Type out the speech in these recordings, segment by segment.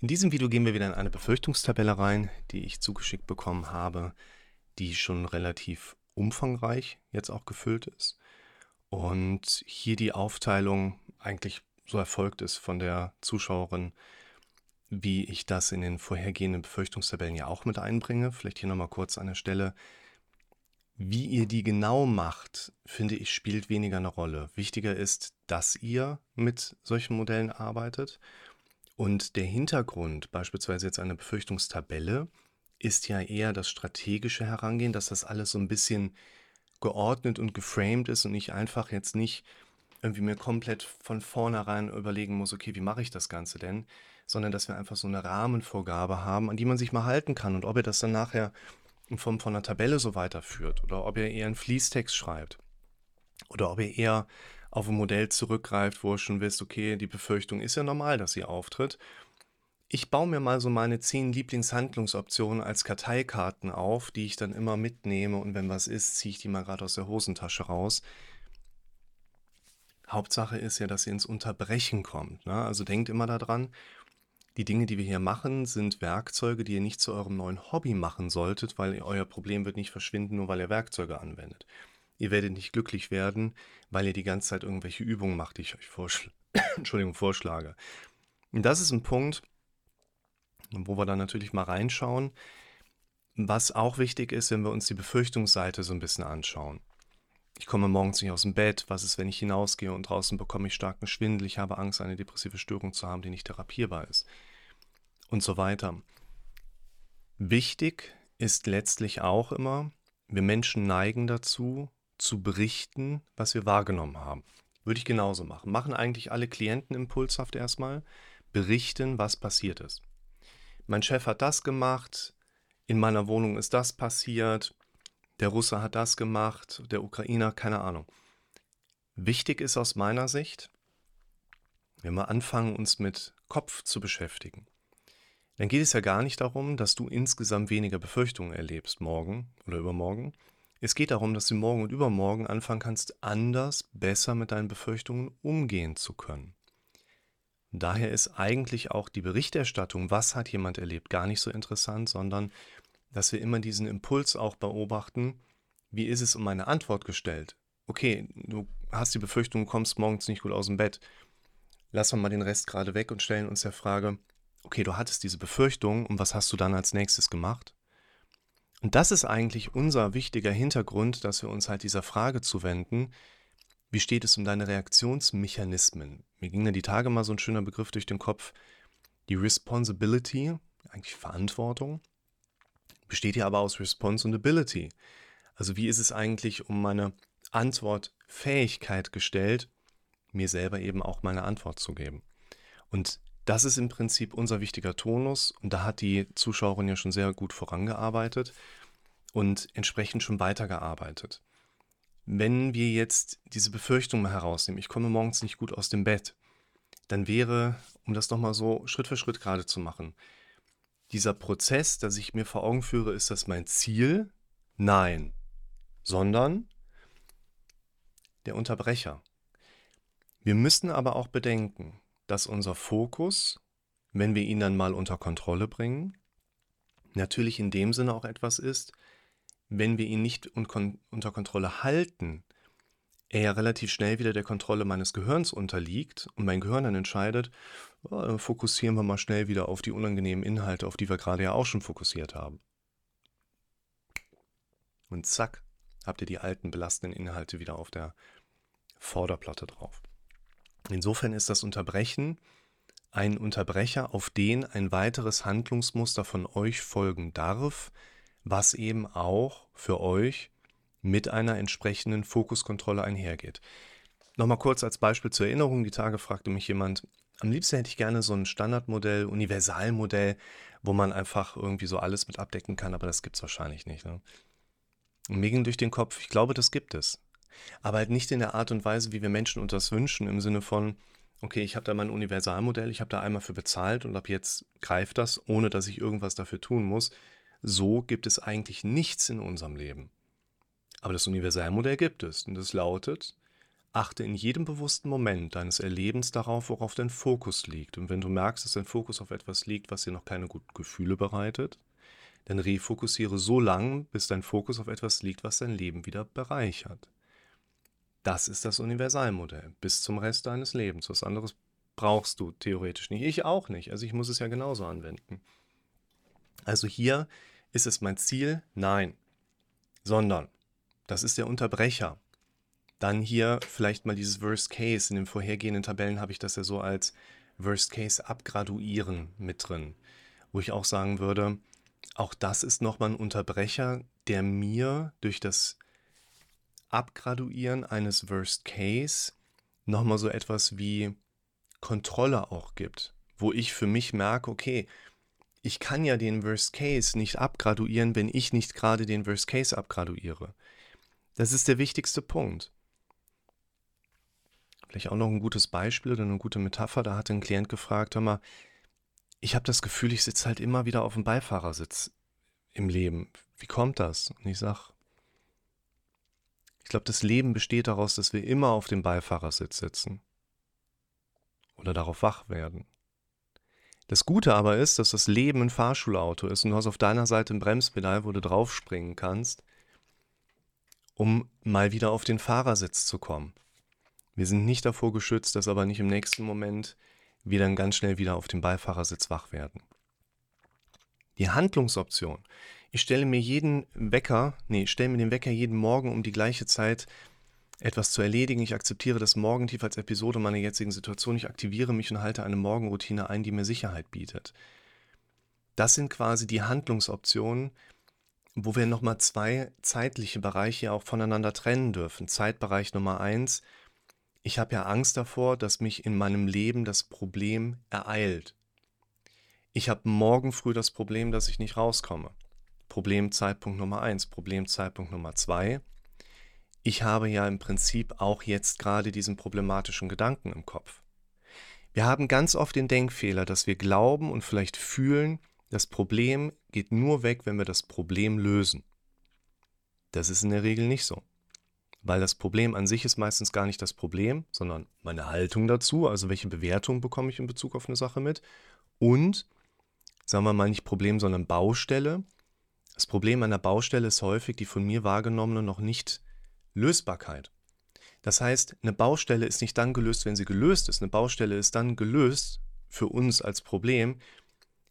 In diesem Video gehen wir wieder in eine Befürchtungstabelle rein, die ich zugeschickt bekommen habe, die schon relativ umfangreich jetzt auch gefüllt ist. Und hier die Aufteilung eigentlich so erfolgt ist von der Zuschauerin, wie ich das in den vorhergehenden Befürchtungstabellen ja auch mit einbringe. Vielleicht hier nochmal kurz an der Stelle. Wie ihr die genau macht, finde ich, spielt weniger eine Rolle. Wichtiger ist, dass ihr mit solchen Modellen arbeitet. Und der Hintergrund, beispielsweise jetzt eine Befürchtungstabelle, ist ja eher das strategische Herangehen, dass das alles so ein bisschen geordnet und geframed ist und ich einfach jetzt nicht irgendwie mir komplett von vornherein überlegen muss, okay, wie mache ich das Ganze denn, sondern dass wir einfach so eine Rahmenvorgabe haben, an die man sich mal halten kann. Und ob ihr das dann nachher in Form von einer Tabelle so weiterführt oder ob ihr eher einen Fließtext schreibt oder ob ihr eher auf ein Modell zurückgreift, wo ihr schon wisst, okay, die Befürchtung ist ja normal, dass sie auftritt. Ich baue mir mal so meine zehn Lieblingshandlungsoptionen als Karteikarten auf, die ich dann immer mitnehme und wenn was ist, ziehe ich die mal gerade aus der Hosentasche raus. Hauptsache ist ja, dass ihr ins Unterbrechen kommt. Ne? Also denkt immer daran, die Dinge, die wir hier machen, sind Werkzeuge, die ihr nicht zu eurem neuen Hobby machen solltet, weil euer Problem wird nicht verschwinden, nur weil ihr Werkzeuge anwendet. Ihr werdet nicht glücklich werden, weil ihr die ganze Zeit irgendwelche Übungen macht, die ich euch vorschl Entschuldigung, vorschlage. Und das ist ein Punkt, wo wir dann natürlich mal reinschauen, was auch wichtig ist, wenn wir uns die Befürchtungsseite so ein bisschen anschauen. Ich komme morgens nicht aus dem Bett. Was ist, wenn ich hinausgehe und draußen bekomme ich starken Schwindel? Ich habe Angst, eine depressive Störung zu haben, die nicht therapierbar ist und so weiter. Wichtig ist letztlich auch immer, wir Menschen neigen dazu, zu berichten, was wir wahrgenommen haben. Würde ich genauso machen. Machen eigentlich alle Klienten impulshaft erstmal, berichten, was passiert ist. Mein Chef hat das gemacht, in meiner Wohnung ist das passiert, der Russe hat das gemacht, der Ukrainer, keine Ahnung. Wichtig ist aus meiner Sicht, wenn wir anfangen, uns mit Kopf zu beschäftigen, dann geht es ja gar nicht darum, dass du insgesamt weniger Befürchtungen erlebst morgen oder übermorgen. Es geht darum, dass du morgen und übermorgen anfangen kannst, anders, besser mit deinen Befürchtungen umgehen zu können. Daher ist eigentlich auch die Berichterstattung, was hat jemand erlebt, gar nicht so interessant, sondern dass wir immer diesen Impuls auch beobachten, wie ist es um meine Antwort gestellt? Okay, du hast die Befürchtung, du kommst morgens nicht gut aus dem Bett. Lassen wir mal den Rest gerade weg und stellen uns der Frage, okay, du hattest diese Befürchtung und was hast du dann als nächstes gemacht? Und das ist eigentlich unser wichtiger Hintergrund, dass wir uns halt dieser Frage zuwenden, wie steht es um deine Reaktionsmechanismen? Mir ging da die Tage mal so ein schöner Begriff durch den Kopf, die Responsibility, eigentlich Verantwortung, besteht ja aber aus Response und Ability. Also wie ist es eigentlich um meine Antwortfähigkeit gestellt, mir selber eben auch meine Antwort zu geben. Und das ist im Prinzip unser wichtiger Tonus und da hat die Zuschauerin ja schon sehr gut vorangearbeitet und entsprechend schon weitergearbeitet. Wenn wir jetzt diese Befürchtung mal herausnehmen, ich komme morgens nicht gut aus dem Bett, dann wäre, um das nochmal so Schritt für Schritt gerade zu machen, dieser Prozess, dass ich mir vor Augen führe, ist das mein Ziel? Nein, sondern der Unterbrecher. Wir müssen aber auch bedenken, dass unser Fokus, wenn wir ihn dann mal unter Kontrolle bringen, natürlich in dem Sinne auch etwas ist, wenn wir ihn nicht unter Kontrolle halten, er ja relativ schnell wieder der Kontrolle meines Gehirns unterliegt und mein Gehirn dann entscheidet, oh, fokussieren wir mal schnell wieder auf die unangenehmen Inhalte, auf die wir gerade ja auch schon fokussiert haben. Und zack, habt ihr die alten belastenden Inhalte wieder auf der Vorderplatte drauf. Insofern ist das Unterbrechen ein Unterbrecher, auf den ein weiteres Handlungsmuster von euch folgen darf, was eben auch für euch mit einer entsprechenden Fokuskontrolle einhergeht. Nochmal kurz als Beispiel zur Erinnerung. Die Tage fragte mich jemand, am liebsten hätte ich gerne so ein Standardmodell, Universalmodell, wo man einfach irgendwie so alles mit abdecken kann, aber das gibt es wahrscheinlich nicht. Ne? Und mir ging durch den Kopf, ich glaube, das gibt es aber halt nicht in der Art und Weise, wie wir Menschen uns das wünschen, im Sinne von, okay, ich habe da mein Universalmodell, ich habe da einmal für bezahlt und ab jetzt greift das, ohne dass ich irgendwas dafür tun muss. So gibt es eigentlich nichts in unserem Leben. Aber das Universalmodell gibt es und das lautet, achte in jedem bewussten Moment deines Erlebens darauf, worauf dein Fokus liegt. Und wenn du merkst, dass dein Fokus auf etwas liegt, was dir noch keine guten Gefühle bereitet, dann refokussiere so lang, bis dein Fokus auf etwas liegt, was dein Leben wieder bereichert. Das ist das Universalmodell bis zum Rest deines Lebens. Was anderes brauchst du theoretisch nicht. Ich auch nicht. Also ich muss es ja genauso anwenden. Also hier ist es mein Ziel? Nein. Sondern, das ist der Unterbrecher. Dann hier vielleicht mal dieses Worst Case. In den vorhergehenden Tabellen habe ich das ja so als Worst Case abgraduieren mit drin. Wo ich auch sagen würde, auch das ist nochmal ein Unterbrecher, der mir durch das Abgraduieren eines Worst Case nochmal so etwas wie Kontrolle auch gibt. Wo ich für mich merke, okay, ich kann ja den Worst Case nicht abgraduieren, wenn ich nicht gerade den Worst Case abgraduiere. Das ist der wichtigste Punkt. Vielleicht auch noch ein gutes Beispiel oder eine gute Metapher. Da hat ein Klient gefragt, hör mal, ich habe das Gefühl, ich sitze halt immer wieder auf dem Beifahrersitz im Leben. Wie kommt das? Und ich sage, ich glaube, das Leben besteht daraus, dass wir immer auf dem Beifahrersitz sitzen. Oder darauf wach werden. Das Gute aber ist, dass das Leben ein Fahrschulauto ist und du hast auf deiner Seite ein Bremspedal, wo du draufspringen kannst, um mal wieder auf den Fahrersitz zu kommen. Wir sind nicht davor geschützt, dass aber nicht im nächsten Moment wir dann ganz schnell wieder auf dem Beifahrersitz wach werden. Die Handlungsoption. Ich stelle mir jeden Wecker, nee, stelle mir den Wecker jeden Morgen um die gleiche Zeit etwas zu erledigen. Ich akzeptiere das Morgentief als Episode meiner jetzigen Situation. Ich aktiviere mich und halte eine Morgenroutine ein, die mir Sicherheit bietet. Das sind quasi die Handlungsoptionen, wo wir nochmal zwei zeitliche Bereiche auch voneinander trennen dürfen. Zeitbereich Nummer eins. Ich habe ja Angst davor, dass mich in meinem Leben das Problem ereilt. Ich habe morgen früh das Problem, dass ich nicht rauskomme. Problemzeitpunkt Nummer eins. Problemzeitpunkt Nummer zwei ich habe ja im Prinzip auch jetzt gerade diesen problematischen Gedanken im Kopf. Wir haben ganz oft den Denkfehler, dass wir glauben und vielleicht fühlen, das Problem geht nur weg, wenn wir das Problem lösen. Das ist in der Regel nicht so. Weil das Problem an sich ist meistens gar nicht das Problem, sondern meine Haltung dazu, also welche Bewertung bekomme ich in Bezug auf eine Sache mit. Und, sagen wir mal nicht Problem, sondern Baustelle. Das Problem an der Baustelle ist häufig die von mir wahrgenommene noch nicht Lösbarkeit. Das heißt, eine Baustelle ist nicht dann gelöst, wenn sie gelöst ist. Eine Baustelle ist dann gelöst für uns als Problem,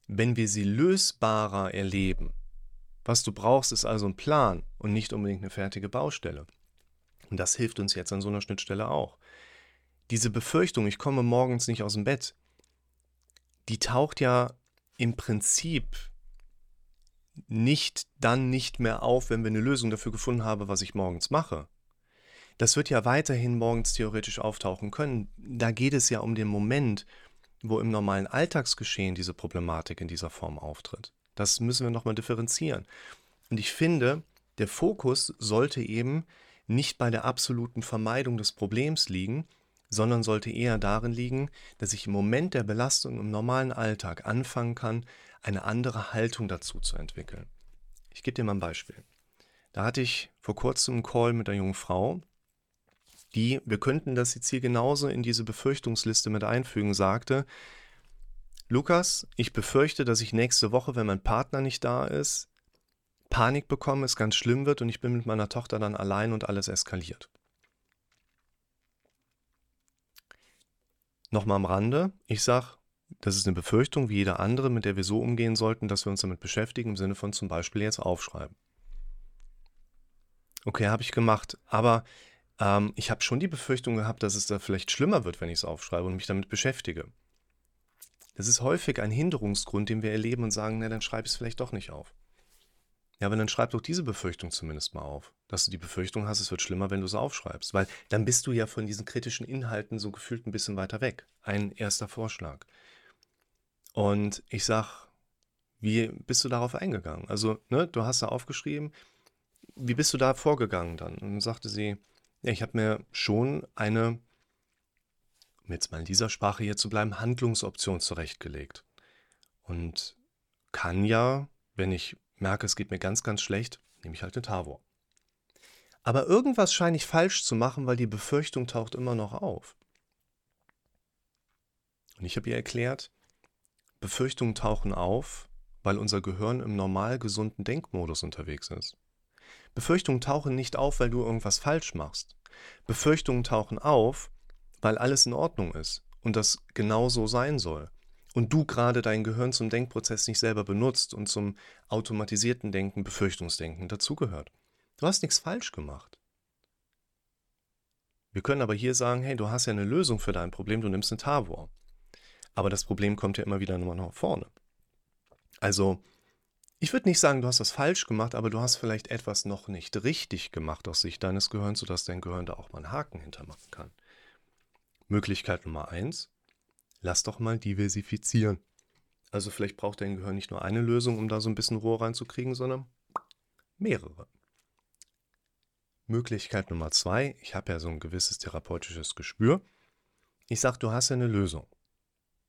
wenn wir sie lösbarer erleben. Was du brauchst, ist also ein Plan und nicht unbedingt eine fertige Baustelle. Und das hilft uns jetzt an so einer Schnittstelle auch. Diese Befürchtung, ich komme morgens nicht aus dem Bett, die taucht ja im Prinzip nicht dann nicht mehr auf, wenn wir eine Lösung dafür gefunden haben, was ich morgens mache. Das wird ja weiterhin morgens theoretisch auftauchen können. Da geht es ja um den Moment, wo im normalen Alltagsgeschehen diese Problematik in dieser Form auftritt. Das müssen wir nochmal differenzieren. Und ich finde, der Fokus sollte eben nicht bei der absoluten Vermeidung des Problems liegen, sondern sollte eher darin liegen, dass ich im Moment der Belastung im normalen Alltag anfangen kann, eine andere Haltung dazu zu entwickeln. Ich gebe dir mal ein Beispiel. Da hatte ich vor kurzem einen Call mit einer jungen Frau, die, wir könnten das jetzt hier genauso in diese Befürchtungsliste mit einfügen, sagte, Lukas, ich befürchte, dass ich nächste Woche, wenn mein Partner nicht da ist, Panik bekomme, es ganz schlimm wird und ich bin mit meiner Tochter dann allein und alles eskaliert. Nochmal am Rande, ich sage, das ist eine Befürchtung wie jeder andere, mit der wir so umgehen sollten, dass wir uns damit beschäftigen, im Sinne von zum Beispiel jetzt aufschreiben. Okay, habe ich gemacht, aber ähm, ich habe schon die Befürchtung gehabt, dass es da vielleicht schlimmer wird, wenn ich es aufschreibe und mich damit beschäftige. Das ist häufig ein Hinderungsgrund, den wir erleben und sagen, na, dann schreibe ich es vielleicht doch nicht auf. Ja, aber dann schreib doch diese Befürchtung zumindest mal auf. Dass du die Befürchtung hast, es wird schlimmer, wenn du es aufschreibst. Weil dann bist du ja von diesen kritischen Inhalten so gefühlt ein bisschen weiter weg. Ein erster Vorschlag. Und ich sag, wie bist du darauf eingegangen? Also, ne, du hast da aufgeschrieben, wie bist du da vorgegangen dann? Und dann sagte sie, ja, ich habe mir schon eine, um jetzt mal in dieser Sprache hier zu bleiben, Handlungsoption zurechtgelegt. Und kann ja, wenn ich merke, es geht mir ganz, ganz schlecht, nehme ich halt eine Tavor. Aber irgendwas scheine ich falsch zu machen, weil die Befürchtung taucht immer noch auf. Und ich habe ihr erklärt, Befürchtungen tauchen auf, weil unser Gehirn im normal gesunden Denkmodus unterwegs ist. Befürchtungen tauchen nicht auf, weil du irgendwas falsch machst. Befürchtungen tauchen auf, weil alles in Ordnung ist und das genau so sein soll. Und du gerade dein Gehirn zum Denkprozess nicht selber benutzt und zum automatisierten Denken, Befürchtungsdenken dazugehört. Du hast nichts falsch gemacht. Wir können aber hier sagen, hey, du hast ja eine Lösung für dein Problem, du nimmst einen Tavor. Aber das Problem kommt ja immer wieder nur nach vorne. Also, ich würde nicht sagen, du hast das falsch gemacht, aber du hast vielleicht etwas noch nicht richtig gemacht aus Sicht deines Gehirns, sodass dein Gehirn da auch mal einen Haken hintermachen kann. Möglichkeit Nummer eins, lass doch mal diversifizieren. Also vielleicht braucht dein Gehirn nicht nur eine Lösung, um da so ein bisschen Rohr reinzukriegen, sondern mehrere. Möglichkeit Nummer zwei, ich habe ja so ein gewisses therapeutisches Gespür. Ich sage, du hast ja eine Lösung.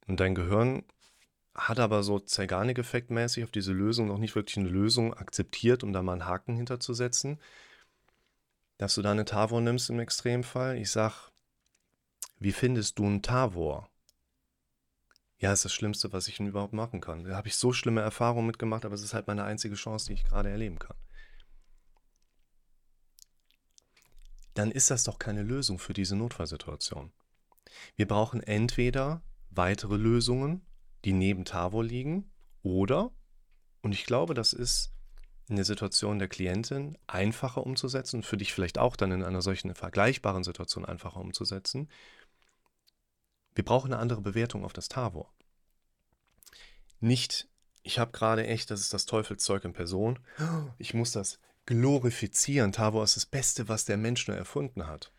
Und dein Gehirn hat aber so Zeigarnik-Effekt-mäßig auf diese Lösung noch nicht wirklich eine Lösung akzeptiert, um da mal einen Haken hinterzusetzen. Dass du da eine Tavor nimmst im Extremfall. Ich sag, wie findest du einen Tavor? Ja, ist das Schlimmste, was ich überhaupt machen kann. Da habe ich so schlimme Erfahrungen mitgemacht, aber es ist halt meine einzige Chance, die ich gerade erleben kann. Dann ist das doch keine Lösung für diese Notfallsituation. Wir brauchen entweder weitere Lösungen, die neben Tavor liegen, oder, und ich glaube, das ist in der Situation der Klientin einfacher umzusetzen, für dich vielleicht auch dann in einer solchen vergleichbaren Situation einfacher umzusetzen. Wir brauchen eine andere Bewertung auf das Tavor. Nicht, ich habe gerade echt, das ist das Teufelszeug in Person, ich muss das glorifizieren. Tavor ist das Beste, was der Mensch nur erfunden hat.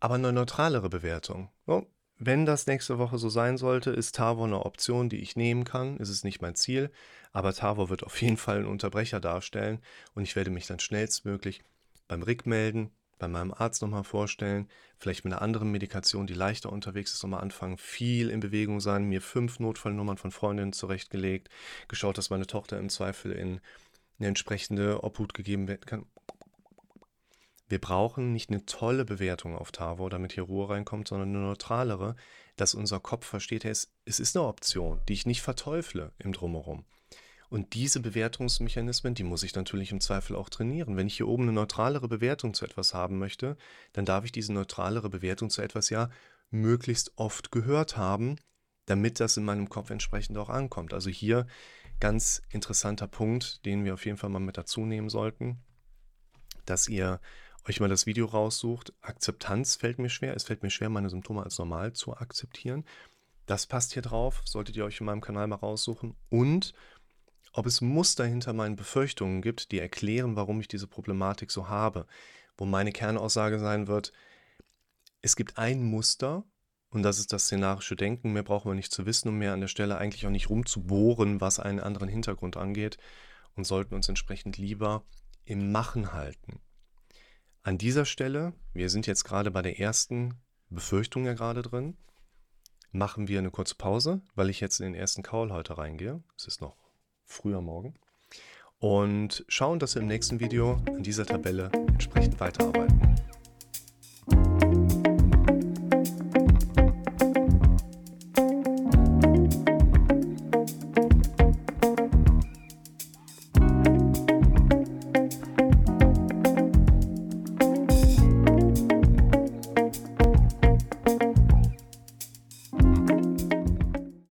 Aber eine neutralere Bewertung. Wenn das nächste Woche so sein sollte, ist Tavor eine Option, die ich nehmen kann. Es ist nicht mein Ziel, aber Tavor wird auf jeden Fall einen Unterbrecher darstellen und ich werde mich dann schnellstmöglich beim Rick melden, bei meinem Arzt nochmal vorstellen, vielleicht mit einer anderen Medikation, die leichter unterwegs ist, nochmal anfangen, viel in Bewegung sein, mir fünf Notfallnummern von Freundinnen zurechtgelegt, geschaut, dass meine Tochter im Zweifel in eine entsprechende Obhut gegeben werden kann. Wir brauchen nicht eine tolle Bewertung auf Tavor, damit hier Ruhe reinkommt, sondern eine neutralere, dass unser Kopf versteht, es, es ist eine Option, die ich nicht verteufle im Drumherum. Und diese Bewertungsmechanismen, die muss ich natürlich im Zweifel auch trainieren. Wenn ich hier oben eine neutralere Bewertung zu etwas haben möchte, dann darf ich diese neutralere Bewertung zu etwas ja möglichst oft gehört haben, damit das in meinem Kopf entsprechend auch ankommt. Also hier ganz interessanter Punkt, den wir auf jeden Fall mal mit dazu nehmen sollten, dass ihr euch mal das Video raussucht. Akzeptanz fällt mir schwer. Es fällt mir schwer, meine Symptome als normal zu akzeptieren. Das passt hier drauf, solltet ihr euch in meinem Kanal mal raussuchen. Und ob es Muster hinter meinen Befürchtungen gibt, die erklären, warum ich diese Problematik so habe. Wo meine Kernaussage sein wird, es gibt ein Muster, und das ist das szenarische Denken. Mehr brauchen wir nicht zu wissen, um mehr an der Stelle eigentlich auch nicht rumzubohren, was einen anderen Hintergrund angeht. Und sollten uns entsprechend lieber im Machen halten. An dieser Stelle, wir sind jetzt gerade bei der ersten Befürchtung ja gerade drin, machen wir eine kurze Pause, weil ich jetzt in den ersten Call heute reingehe. Es ist noch früher Morgen. Und schauen, dass wir im nächsten Video an dieser Tabelle entsprechend weiterarbeiten.